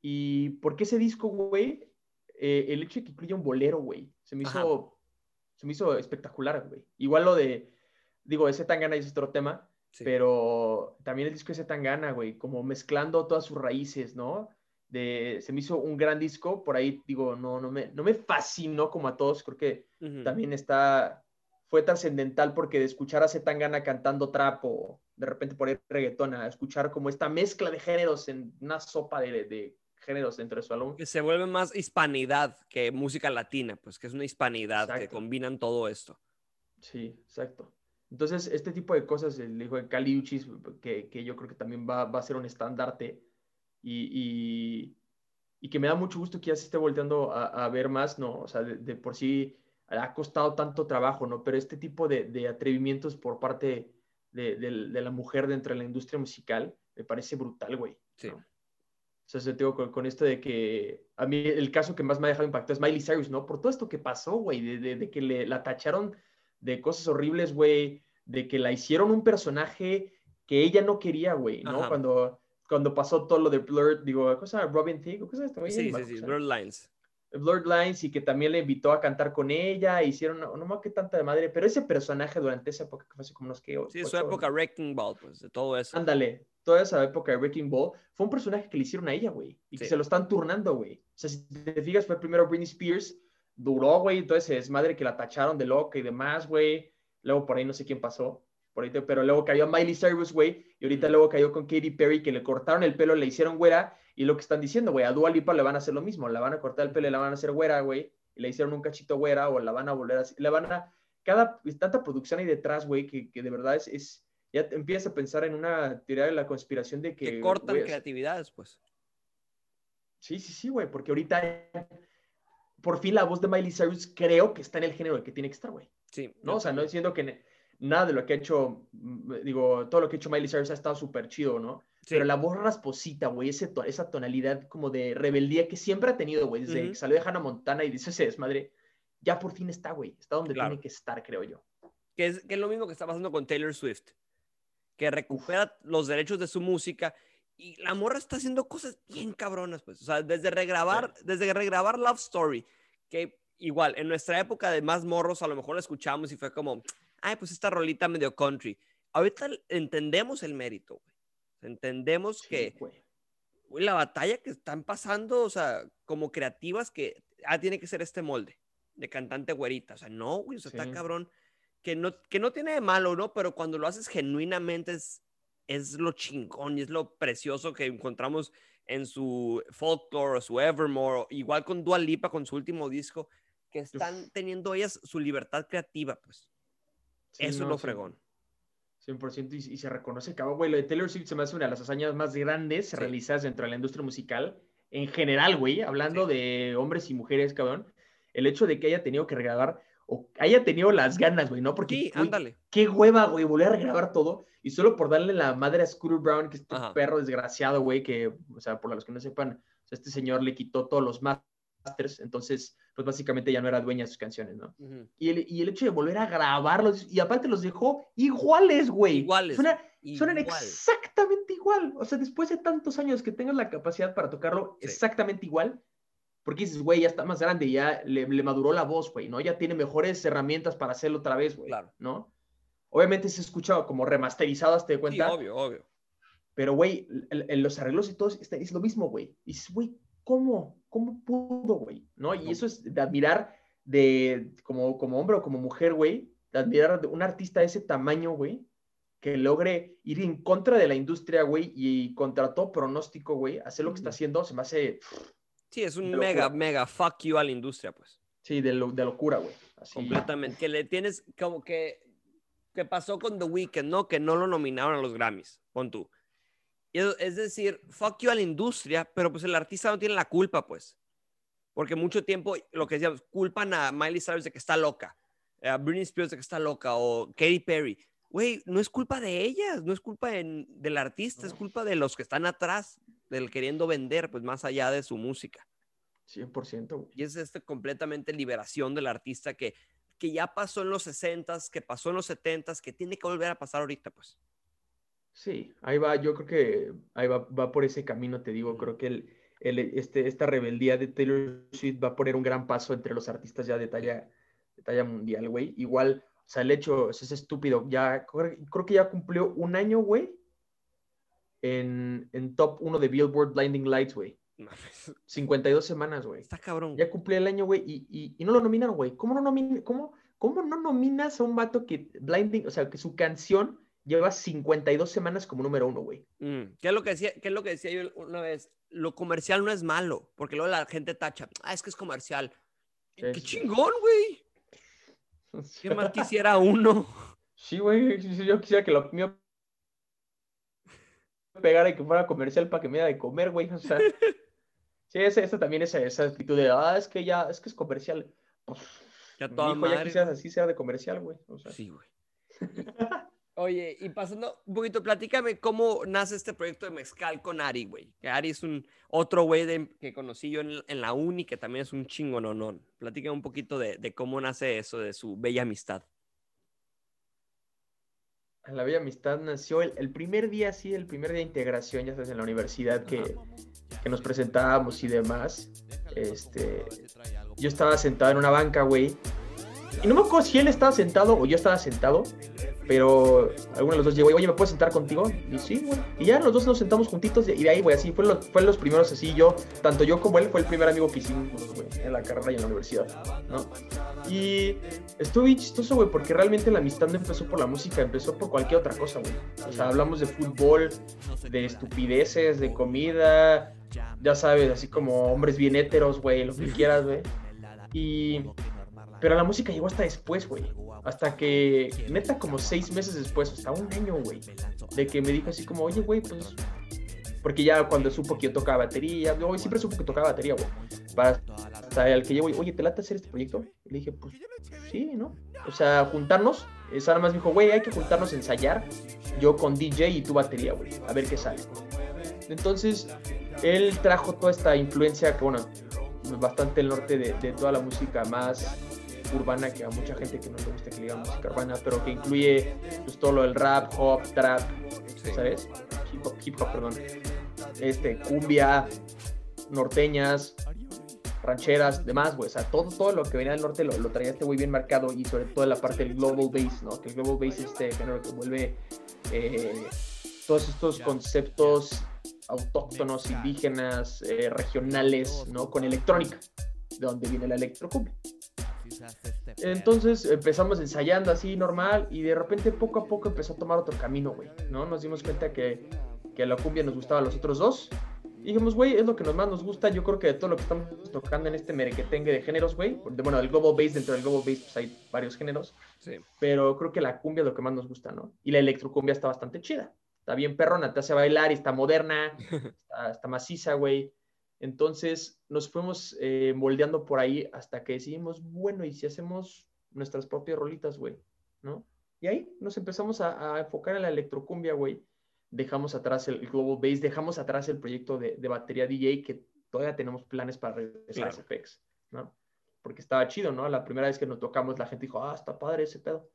¿Y por qué ese disco, güey? Eh, el hecho de que incluya un bolero, güey. Se me hizo, se me hizo espectacular, güey. Igual lo de, digo, ese Tangana es otro tema, pero también el disco ese Tangana, güey, como mezclando todas sus raíces, ¿no? De, se me hizo un gran disco, por ahí digo, no, no, me, no me fascinó como a todos, creo que también está, fue trascendental porque de escuchar a Zetangana cantando trap o de repente poner reggaetón, a escuchar como esta mezcla de géneros en una sopa de, géneros dentro de su álbum. Que se vuelve más hispanidad que música latina, pues que es una hispanidad, que combinan todo esto. Sí, exacto. Entonces, este tipo de cosas, el hijo de Cali Uchis, que, que yo creo que también va, va a ser un estandarte y, y, y, que me da mucho gusto que ya se esté volteando a, a ver más, ¿no? O sea, de, de, por sí ha costado tanto trabajo, ¿no? Pero este tipo de, de atrevimientos por parte de, de, la mujer dentro de la industria musical me parece brutal, güey. Sí. ¿no? O sea, te digo, con, con, esto de que a mí el caso que más me ha dejado impactado es Miley Cyrus, ¿no? Por todo esto que pasó, güey, de, de, de, que le, la tacharon de cosas horribles, güey, de que la hicieron un personaje que ella no quería, güey, ¿no? Cuando, cuando pasó todo lo de Blurred, digo, cosa Robin Thicke, ¿qué es esto? Sí, sí, sí, Blurred Lines. Blurred Lines y que también le invitó a cantar con ella, hicieron, no, no más que tanta de madre, pero ese personaje durante esa época, que fue hace como unos que... Sí, su época Wrecking Ball, pues, de todo eso. Ándale, toda esa época de Wrecking Ball, fue un personaje que le hicieron a ella, güey, y que se lo están turnando, güey. O sea, si te fijas, fue primero Britney Spears, duró, güey, entonces es madre que la tacharon de loca y demás, güey. Luego por ahí no sé quién pasó, por ahí, pero luego cayó Miley Cyrus, güey, y ahorita luego cayó con Katy Perry, que le cortaron el pelo, le hicieron güera, y lo que están diciendo, güey, a Dua Lipa le van a hacer lo mismo, la van a cortar el pelo y la van a hacer güera, güey, y le hicieron un cachito güera, o la van a volver a le van a, cada, tanta producción ahí detrás, güey, que, que, de verdad es, es, ya empiezas a pensar en una teoría de la conspiración de que... Que cortan wey, creatividades, pues. Sí, sí, sí, güey, porque ahorita por fin la voz de Miley Cyrus creo que está en el género en el que tiene que estar, güey. Sí. ¿No? O sea, no diciendo que nada de lo que ha hecho, digo, todo lo que ha hecho Miley Cyrus ha estado súper chido, ¿no? Sí. Pero la voz rasposita, güey, esa tonalidad como de rebeldía que siempre ha tenido, güey, desde uh -huh. que salió de Hannah Montana y dice ese desmadre, ya por fin está, güey. Está donde claro. tiene que estar, creo yo. Que es, que es lo mismo que está pasando con Taylor Swift, que recupera Uf. los derechos de su música y la morra está haciendo cosas bien cabronas, pues. O sea, desde regrabar, sí. desde regrabar Love Story, que igual, en nuestra época de más morros, a lo mejor la escuchamos y fue como, ay, pues esta rolita medio country. Ahorita entendemos el mérito, güey. Entendemos sí, que güey. La batalla que están pasando, o sea, como creativas, que ah, tiene que ser este molde de cantante güerita. O sea, no, güey, o sea, sí. está cabrón. Que no, que no tiene de malo, ¿no? Pero cuando lo haces genuinamente es, es lo chingón y es lo precioso que encontramos en su folklore o su Evermore, igual con Dua Lipa con su último disco, que están Uf. teniendo ellas su libertad creativa, pues. Sí, Eso no, es lo fregón. 100% y, y, se reconoce, cabrón, güey, lo de Taylor Swift se me hace una de las hazañas más grandes sí. realizadas dentro de la industria musical, en general, güey, hablando sí. de hombres y mujeres, cabrón, el hecho de que haya tenido que regrabar o haya tenido las ganas, güey, ¿no? Porque, sí, güey, ándale. Qué hueva, güey, volver a regrabar todo y solo por darle la madre a Scooter Brown, que es este perro desgraciado, güey, que, o sea, por los que no sepan, este señor le quitó todos los masters, entonces, pues básicamente ya no era dueña de sus canciones, ¿no? Uh -huh. y, el, y, el, hecho de volver a grabarlos, y aparte los dejó iguales, güey. Iguales. Suena, igual. Suenan exactamente igual. O sea, después de tantos años que tengas la capacidad para tocarlo sí. exactamente igual, porque dices, güey, ya está más grande, ya le, le maduró la voz, güey, ¿no? Ya tiene mejores herramientas para hacerlo otra vez, güey, claro. ¿no? Obviamente se escucha como remasterizado, ¿te das cuenta? Sí, obvio, obvio. Pero, güey, los arreglos y todo es, es lo mismo, güey. Dices, güey, ¿cómo? ¿Cómo pudo, güey? ¿No? Y eso es de admirar de, como, como hombre o como mujer, güey, de admirar de un artista de ese tamaño, güey, que logre ir en contra de la industria, güey, y contra todo pronóstico, güey, hacer lo que está haciendo, se me hace... Sí, es un mega, mega fuck you a la industria, pues. Sí, de, lo, de locura, güey. Completamente. Que le tienes como que que pasó con The Weeknd, ¿no? Que no lo nominaron a los Grammys, pon tú. Es decir, fuck you a la industria, pero pues el artista no tiene la culpa, pues. Porque mucho tiempo, lo que decíamos, culpan a Miley Cyrus de que está loca, a Britney Spears de que está loca, o Katy Perry. Güey, no es culpa de ellas, no es culpa de, del artista, es culpa de los que están atrás, del queriendo vender, pues más allá de su música. 100%. Güey. Y es este completamente liberación del artista que que ya pasó en los 60s, que pasó en los 70s, que tiene que volver a pasar ahorita, pues. Sí, ahí va, yo creo que ahí va, va por ese camino, te digo, creo que el, el, este, esta rebeldía de Taylor Swift va a poner un gran paso entre los artistas ya de talla, de talla mundial, güey. Igual, o sea, el hecho es estúpido, ya creo que ya cumplió un año, güey, en, en top 1 de Billboard Blinding Lights, güey. 52 semanas, güey. Está cabrón. Ya cumplió el año, güey, y, y, y, no lo nominaron, güey. ¿Cómo no nomin cómo, ¿Cómo no nominas a un vato que Blinding, o sea, que su canción lleva 52 semanas como número uno, güey? Mm. ¿Qué, es lo que decía, ¿Qué es lo que decía yo una vez? Lo comercial no es malo, porque luego la gente tacha. Ah, es que es comercial. Sí, ¡Qué sí. chingón, güey! ¿Qué más quisiera uno? Sí, güey, yo quisiera que lo mío pegara y que fuera comercial para que me diera de comer, güey. O sea, sí, esa, esa también esa, esa actitud de, ah, es que ya, es que es comercial. Pues, Ya toda mijo, ya madre, quisieras güey. así sea de comercial, güey. O sea, Sí, güey. Oye, y pasando un poquito, platícame cómo nace este proyecto de Mezcal con Ari, güey. Que Ari es un otro güey que conocí yo en, en la uni, que también es un chingononón. Platícame un poquito de, de cómo nace eso, de su bella amistad. La Bella Amistad nació el, el primer día, sí, el primer día de integración, ya sabes, en la universidad que, que nos presentábamos y demás. Este, yo estaba sentado en una banca, güey. Y no me acuerdo si él estaba sentado o yo estaba sentado, pero alguno de los dos llegó, oye, ¿me puedo sentar contigo? Y sí, güey. Y ya los dos nos sentamos juntitos y de ahí, güey, así, fue, fue los primeros así, yo, tanto yo como él, fue el primer amigo que hicimos, güey, en la carrera y en la universidad, ¿no? Y estuvo bien chistoso, güey, porque realmente la amistad no empezó por la música, empezó por cualquier otra cosa, güey. O sea, hablamos de fútbol, de estupideces, de comida, ya sabes, así como hombres bien héteros, güey, lo que quieras, güey. Y... Pero la música llegó hasta después, güey. Hasta que, neta, como seis meses después, hasta un año, güey. De que me dijo así como, oye, güey, pues... Porque ya cuando supo que yo tocaba batería, yo siempre supo que tocaba batería, güey. Para- Hasta el que llego, y, oye, ¿te late hacer este proyecto? Le dije, pues sí, ¿no? O sea, juntarnos. Eso nada más me dijo, güey, hay que juntarnos a ensayar. Yo con DJ y tu batería, güey. A ver qué sale. Entonces, él trajo toda esta influencia que, bueno, bastante el norte de toda la música más urbana, que a mucha gente que no le gusta que le digan música urbana, pero que incluye pues, todo lo del rap, hop, trap, ¿sabes? Hip hop, hip hop, perdón. Este, cumbia, norteñas, rancheras, demás, güey. O sea, todo, todo lo que venía del norte lo, lo traía este güey bien marcado y sobre todo la parte del global bass, ¿no? Que el global bass es este género que vuelve eh, todos estos conceptos autóctonos, indígenas, eh, regionales, ¿no? Con electrónica, de donde viene la electrocumbia. Entonces empezamos ensayando así normal y de repente poco a poco empezó a tomar otro camino, güey, ¿no? Nos dimos cuenta que, que la cumbia nos gustaba a los otros dos. Y dijimos, güey, es lo que nos más nos gusta. Yo creo que de todo lo que estamos tocando en este merequetengue de géneros, güey. de- Bueno, del global bass, dentro del global bass pues hay varios géneros. Sí. Pero creo que la cumbia es lo que más nos gusta, ¿no? Y la electrocumbia está bastante chida. Está bien perrona, te hace bailar y está moderna, está, está maciza, güey. Entonces nos fuimos eh, moldeando por ahí hasta que decidimos, bueno, ¿y si hacemos nuestras propias rolitas, güey? ¿No? Y ahí nos empezamos a, a enfocar en la electrocumbia, güey. Dejamos atrás el, el Global Bass, dejamos atrás el proyecto de, de batería DJ que todavía tenemos planes para regresar Claro. a SFX, ¿no? Porque estaba chido, ¿no? La primera vez que nos tocamos la gente dijo, ah, está padre ese pedo.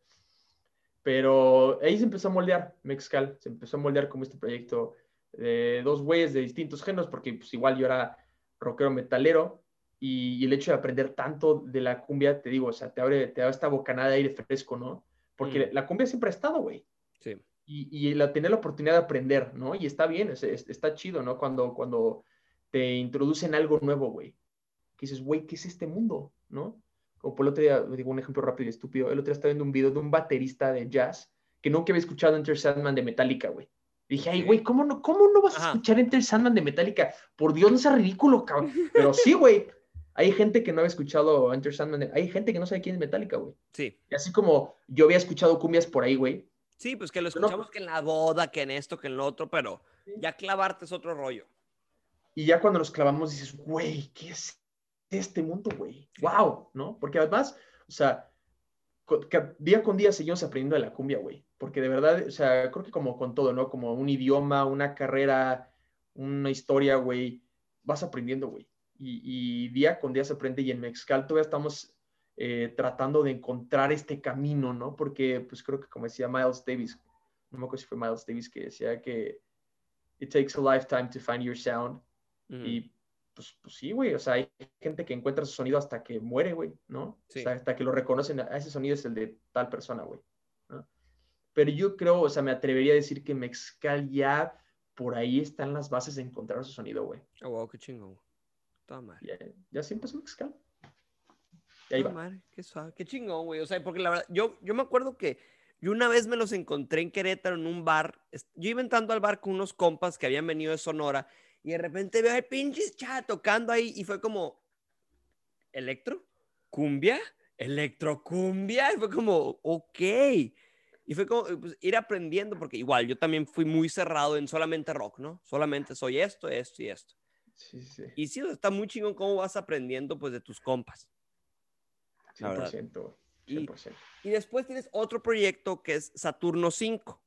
Pero ahí se empezó a moldear Mexcal, se empezó a moldear como este proyecto de dos güeyes de distintos géneros, porque pues igual yo era rockero metalero y, y el hecho de aprender tanto de la cumbia, te digo, o sea, te abre, te da esta bocanada de aire fresco, ¿no? Porque Mm. la cumbia siempre ha estado, güey. Sí. Y, y la, tener la oportunidad de aprender, ¿no? Y está bien, es- es- está chido, ¿no? Cuando, cuando te introducen algo nuevo, güey. Que dices, güey, ¿qué es este mundo? ¿No? Como por el otro día, digo un ejemplo rápido y estúpido, el otro día estaba viendo un video de un baterista de jazz que nunca había escuchado Enter Sandman de Metallica, güey. Dije, ay, güey, ¿cómo no, ¿cómo no vas a escuchar Enter Sandman de Metallica? Por Dios, no sea ridículo, cabrón. Pero sí, güey. Hay gente que no había escuchado Enter Sandman. de- Hay gente que no sabe quién es Metallica, güey. Sí. Y así como yo había escuchado cumbias por ahí, güey. Sí, pues que lo no- escuchamos que en la boda, que en esto, que en lo otro, pero ya clavarte es otro rollo. Y ya cuando nos clavamos dices, güey, ¿qué es este mundo, güey? ¡Wow! ¿No? Porque además, o sea, día con día seguimos aprendiendo de la cumbia, güey. Porque de verdad, o sea, creo que como con todo, ¿no? Como un idioma, una carrera, una historia, güey, vas aprendiendo, güey. Y, y día con día se aprende y en Mexcal todavía estamos eh, tratando de encontrar este camino, ¿no? Porque, pues creo que como decía Miles Davis, no me acuerdo si fue Miles Davis que decía que it takes a lifetime to find your sound. Y pues, pues sí, güey, o sea, hay gente que encuentra su sonido hasta que muere, güey, ¿no? Sí. O sea, hasta que lo reconocen, "Ah, ese sonido es el de tal persona, güey. Pero yo creo, o sea, me atrevería a decir que Mexcal ya por ahí están las bases de encontrar su sonido, güey. Oh, wow, qué chingón. Toda madre. Ya, ya sí empezó Mexcal. Y ahí Toda va. madre, qué suave, qué chingón, güey. O sea, porque la verdad, yo, yo me acuerdo que yo una vez me los encontré en Querétaro en un bar. Yo iba entrando al bar con unos compas que habían venido de Sonora y de repente veo al pinches chat tocando ahí y fue como, ¿electro? ¿Cumbia? ¿Electrocumbia? Y fue como, ok. Y fue como pues, ir aprendiendo, porque igual yo también fui muy cerrado en solamente rock, ¿no? Solamente soy esto, esto y esto. Sí, sí. Y sí, está muy chingón cómo vas aprendiendo pues de tus compas. La verdad. 100%, güey. Y- 100%. Y después tienes otro proyecto que es Saturno 5.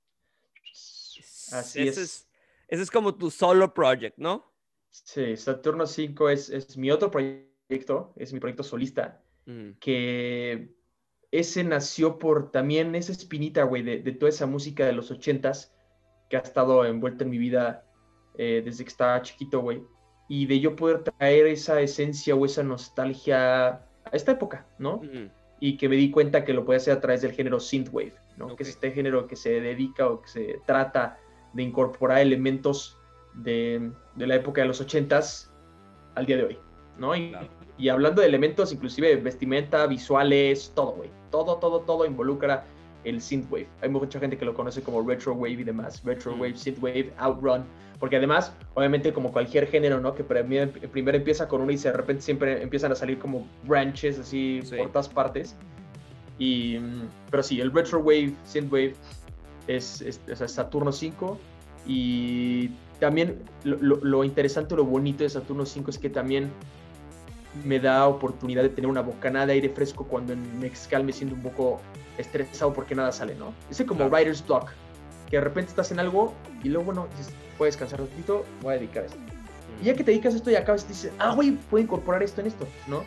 Así ese es. es. Ese es como tu solo project, ¿no? Sí, Saturno 5 es, es mi otro proyecto, es mi proyecto solista, Mm, que ese nació por también esa espinita, güey, de, de toda esa música de los ochentas que ha estado envuelta en mi vida eh, desde que estaba chiquito, güey. Y de yo poder traer esa esencia o esa nostalgia a esta época, ¿no? mm, y que me di cuenta que lo puede hacer a través del género synthwave, ¿no? Que es este género que se dedica o que se trata de incorporar elementos de, de la época de los ochentas al día de hoy, ¿no? Y, Claro. Y hablando de elementos, inclusive vestimenta, visuales, todo, güey. Todo, todo, todo involucra el synthwave. Hay mucha gente que lo conoce como retrowave y demás. Retrowave, synthwave, outrun. Porque además, obviamente, como cualquier género, ¿no? Que primero, primero empieza con uno y de repente siempre empiezan a salir como branches así Sí. por todas partes. Y, mm, pero sí, el retrowave, synthwave es, es, sea, Saturno 5. Y también lo, lo- lo interesante, lo bonito de Saturno 5 es que también me da oportunidad de tener una bocanada de aire fresco cuando en Mexcal me siento un poco estresado porque nada sale, ¿no? Ese como Claro. writer's block, que de repente estás en algo y luego, bueno, dices, puedes descansar un ratito, voy a dedicar a esto. Y ya que te dedicas a esto y acabas, dices, ah, güey, puedo incorporar esto en esto, ¿no?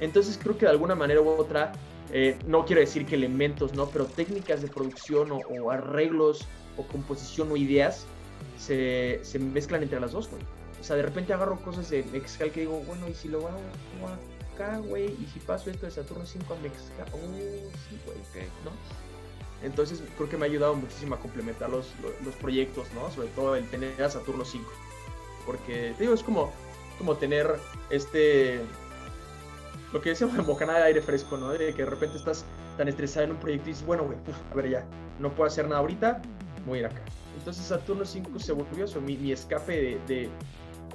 Entonces creo que de alguna manera u otra, eh, no quiero decir que elementos, ¿no? Pero técnicas de producción o, o arreglos o composición o ideas se, se mezclan entre las dos, güey. O sea, de repente agarro cosas de Mexcal que digo, bueno, ¿y si lo hago acá, güey? ¿Y si paso esto de Saturno 5 a Mexcal? Oh, sí, güey, Ok. ¿no? Entonces creo que me ha ayudado muchísimo a complementar los, los, los proyectos, ¿no? Sobre todo el tener a Saturno 5. Porque, te digo, es como, como tener este... Lo que decíamos, bocanada de aire fresco, ¿no? De que de repente estás tan estresado en un proyecto y dices, bueno, güey, a ver ya, no puedo hacer nada ahorita, voy a ir acá. Entonces Saturno 5 se volvió eso, mi, mi escape de, de,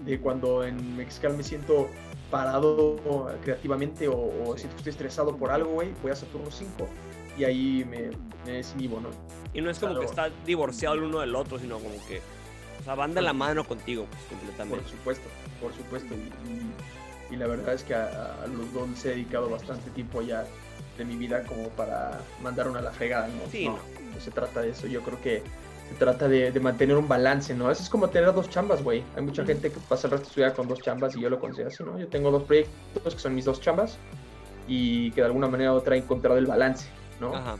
de cuando en Mexcal me siento parado creativamente o, o Sí. siento que estoy estresado por algo, güey, voy a Saturno 5 y ahí me, me desinhibo, ¿no? Y no es como que Claro. está divorciado el uno del otro, sino como que, o sea, van de la mano contigo, pues, Por completamente. supuesto, por supuesto. Y, y- y la verdad es que a, a los dos he dedicado bastante tiempo ya de mi vida como para mandar una a la fregada, ¿no? Sí, no, no. no se trata de eso. Yo creo que se trata de, de mantener un balance, ¿no? Eso es como tener dos chambas, güey. Hay mucha gente que pasa el resto de su vida con dos chambas y yo lo considero así, ¿no? Yo tengo dos proyectos que son mis dos chambas y que de alguna manera u otra he encontrado el balance, ¿no? Ajá.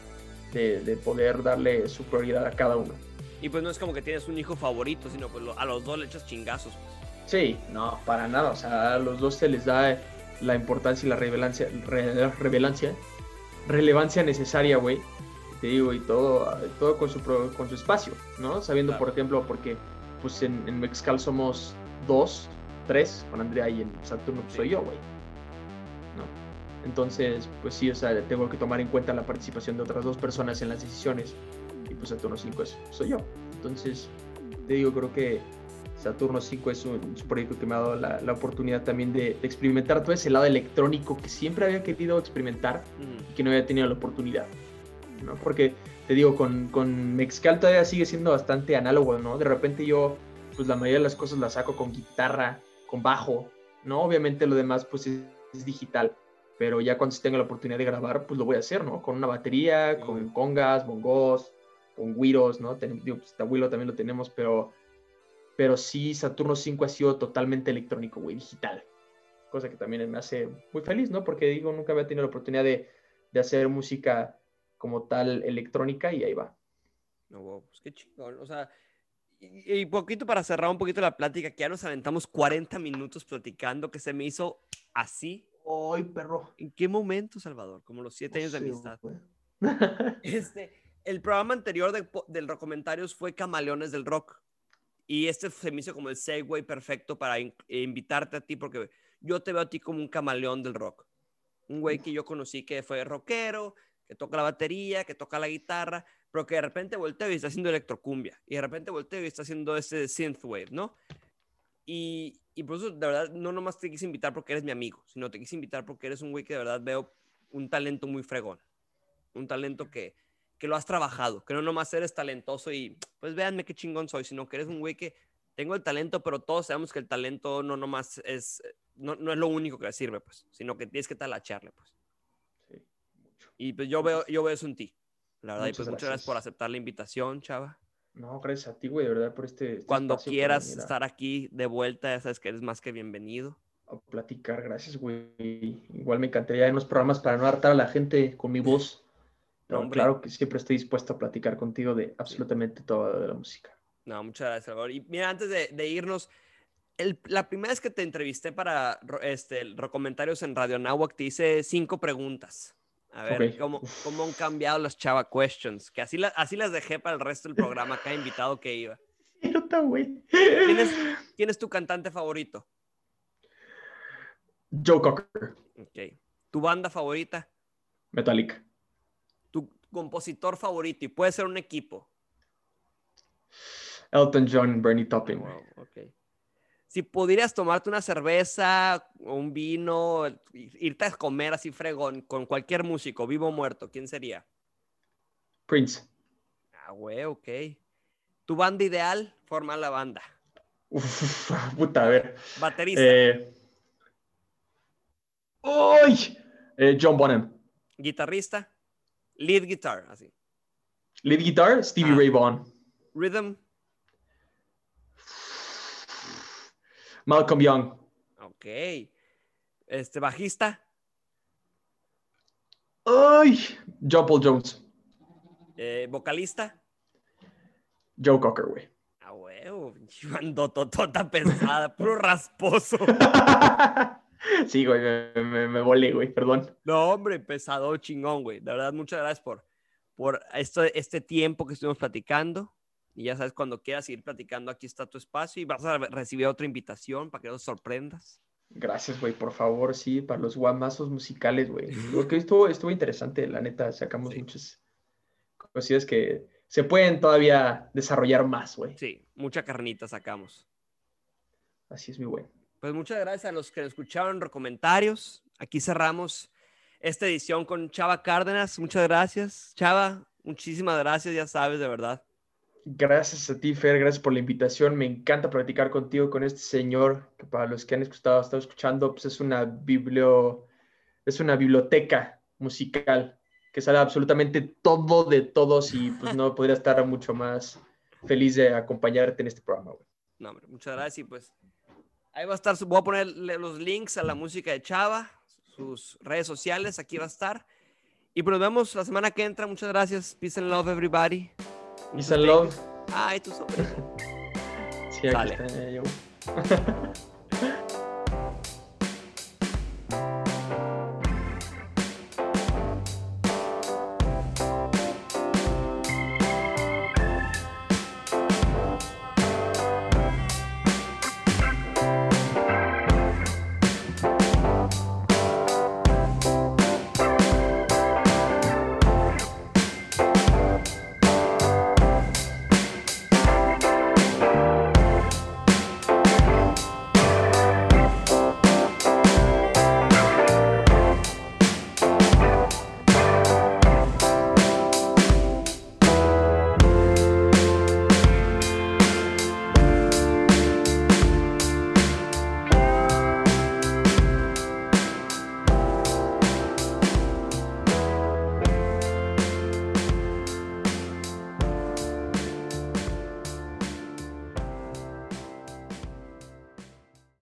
De, de poder darle su prioridad a cada uno. Y pues no es como que tienes un hijo favorito, sino pues lo- a los dos le echas chingazos. pues. Sí, no, para nada. O sea, a los dos se les da la importancia y la relevancia, re- relevancia, relevancia necesaria, güey. Te digo, y todo, todo con su con su espacio, ¿no? Sabiendo, Claro. por ejemplo, porque pues en, en Mexcal somos dos, tres, con Andrea y en Saturno pues, Sí. soy yo, güey. ¿No? Entonces, pues sí, o sea, tengo que tomar en cuenta la participación de otras dos personas en las decisiones. Y pues Saturno 5 es, soy yo. Entonces, te digo, creo que Saturno 5 es un, es un proyecto que me ha dado la, la oportunidad también de, de experimentar todo ese lado electrónico que siempre había querido experimentar Mm, y que no había tenido la oportunidad. ¿No? Porque te digo, con, con Mexcal todavía sigue siendo bastante análogo, ¿no? De repente yo, pues la mayoría de las cosas las saco con guitarra, con bajo, ¿no? Obviamente lo demás, pues es, es digital, pero ya cuando tenga la oportunidad de grabar, pues lo voy a hacer, ¿no? Con una batería, con congas, bongos, con güiros, ¿no? Ten- digo, pues también lo tenemos, pero, pero sí, Saturno 5 ha sido totalmente electrónico, güey, digital. Cosa que también me hace muy feliz, ¿no? Porque digo, nunca había tenido la oportunidad de, de hacer música como tal electrónica y ahí va. No, wow, pues qué chingón. O sea, y, y poquito para cerrar un poquito la plática, que ya nos aventamos 40 minutos platicando, que se me hizo así. ¡Ay, perro! ¿En qué momento, Salvador? Como los siete años de amistad. Este, el programa anterior de, del Rocomentarios fue Camaleones del Rock. Y este se me hizo como el segue perfecto para in- invitarte a ti, porque yo te veo a ti como un camaleón del rock. Un güey que yo conocí que fue rockero, que toca la batería, que toca la guitarra, pero que de repente volteo y está haciendo electrocumbia. Y de repente volteo y está haciendo ese synthwave, ¿no? Y, y por eso, de verdad, no nomás te quise invitar porque eres mi amigo, sino te quise invitar porque eres un güey que de verdad veo un talento muy fregón. Un talento que, que lo has trabajado, que no nomás eres talentoso y pues véanme qué chingón soy, sino que eres un güey que tengo el talento, pero todos sabemos que el talento no nomás es, no, no es lo único que sirve, pues, sino que tienes que talacharle, pues. Y pues yo veo, yo veo eso en ti, la verdad. y pues muchas gracias gracias. por aceptar la invitación, chava. No, gracias a ti, güey, de verdad, por este. este Cuando quieras estar aquí de vuelta, ya sabes que eres más que bienvenido. a platicar. Gracias, güey. Igual me encantaría en los programas para no hartar a la gente con mi voz. Pero claro que siempre estoy dispuesto a platicar contigo de absolutamente toda de la música. No, muchas gracias, Salvador. Y mira, antes de, de irnos, el- la primera vez que te entrevisté para este, comentarios en Radio Nahuac, te hice cinco preguntas. A ver, cómo, cómo han cambiado las Chava Questions, que así, la- así las dejé para el resto del programa, cada invitado que iba. ¿Quién es, quién es tu cantante favorito? Joe Cocker, Ok. ¿Tu banda favorita? Metallica. ¿Tu compositor favorito? Y puede ser un equipo. Elton John, Bernie Taupin. güey. Wow, ok. Si pudieras tomarte una cerveza un vino, irte a comer así fregón con cualquier músico, vivo o muerto, ¿quién sería? Prince. Ah, güey, ok. ¿Tu banda ideal? Forma la banda. Uf, puta, a ver. Baterista, Eh... ¡Uy! Eh, John Bonham. guitarrista, lead guitar, así. Lead guitar, Stevie Ah. Ray Vaughan. Rhythm, Malcolm Young. ok. Este, bajista, ¡Ay! John Paul Jones. eh, vocalista. Joe Cocker, güey. Ah, huevo, bandototota pesada, puro rasposo. sí, güey, me, me, me volé, güey, perdón. No, hombre, pesado, chingón, güey. De verdad, muchas gracias por, por esto, este tiempo que estuvimos platicando. Y ya sabes, cuando quieras ir platicando, aquí está tu espacio y vas a re- recibir otra invitación para que nos sorprendas. Gracias, güey, por favor, sí, para los guamazos musicales, güey. Porque estuvo, estuvo interesante, la neta, sacamos Sí. muchas cosillas que se pueden todavía desarrollar más, güey. Sí, mucha carnita sacamos. Así es, mi güey. Pues muchas gracias a los que nos escucharon en comentarios. Aquí cerramos esta edición con Chava Cárdenas. Muchas gracias. Chava, muchísimas gracias, ya sabes, de verdad. Gracias a ti, Fer, gracias por la invitación. Me encanta platicar contigo con este señor, que para los que han escuchado, estado escuchando, pues es una biblio, es una biblioteca musical que sabe absolutamente todo de todos y pues no podría estar mucho más feliz de acompañarte en este programa, güey. No, hombre, muchas gracias. Y pues ahí va a estar, voy a ponerle los links a la música de Chava, sus redes sociales, aquí va a estar. Y pues nos vemos la semana que entra. Muchas gracias. Peace and love, everybody. And love. Ay, tu sobrino. Sí, aquí Sale. está, ya llegó.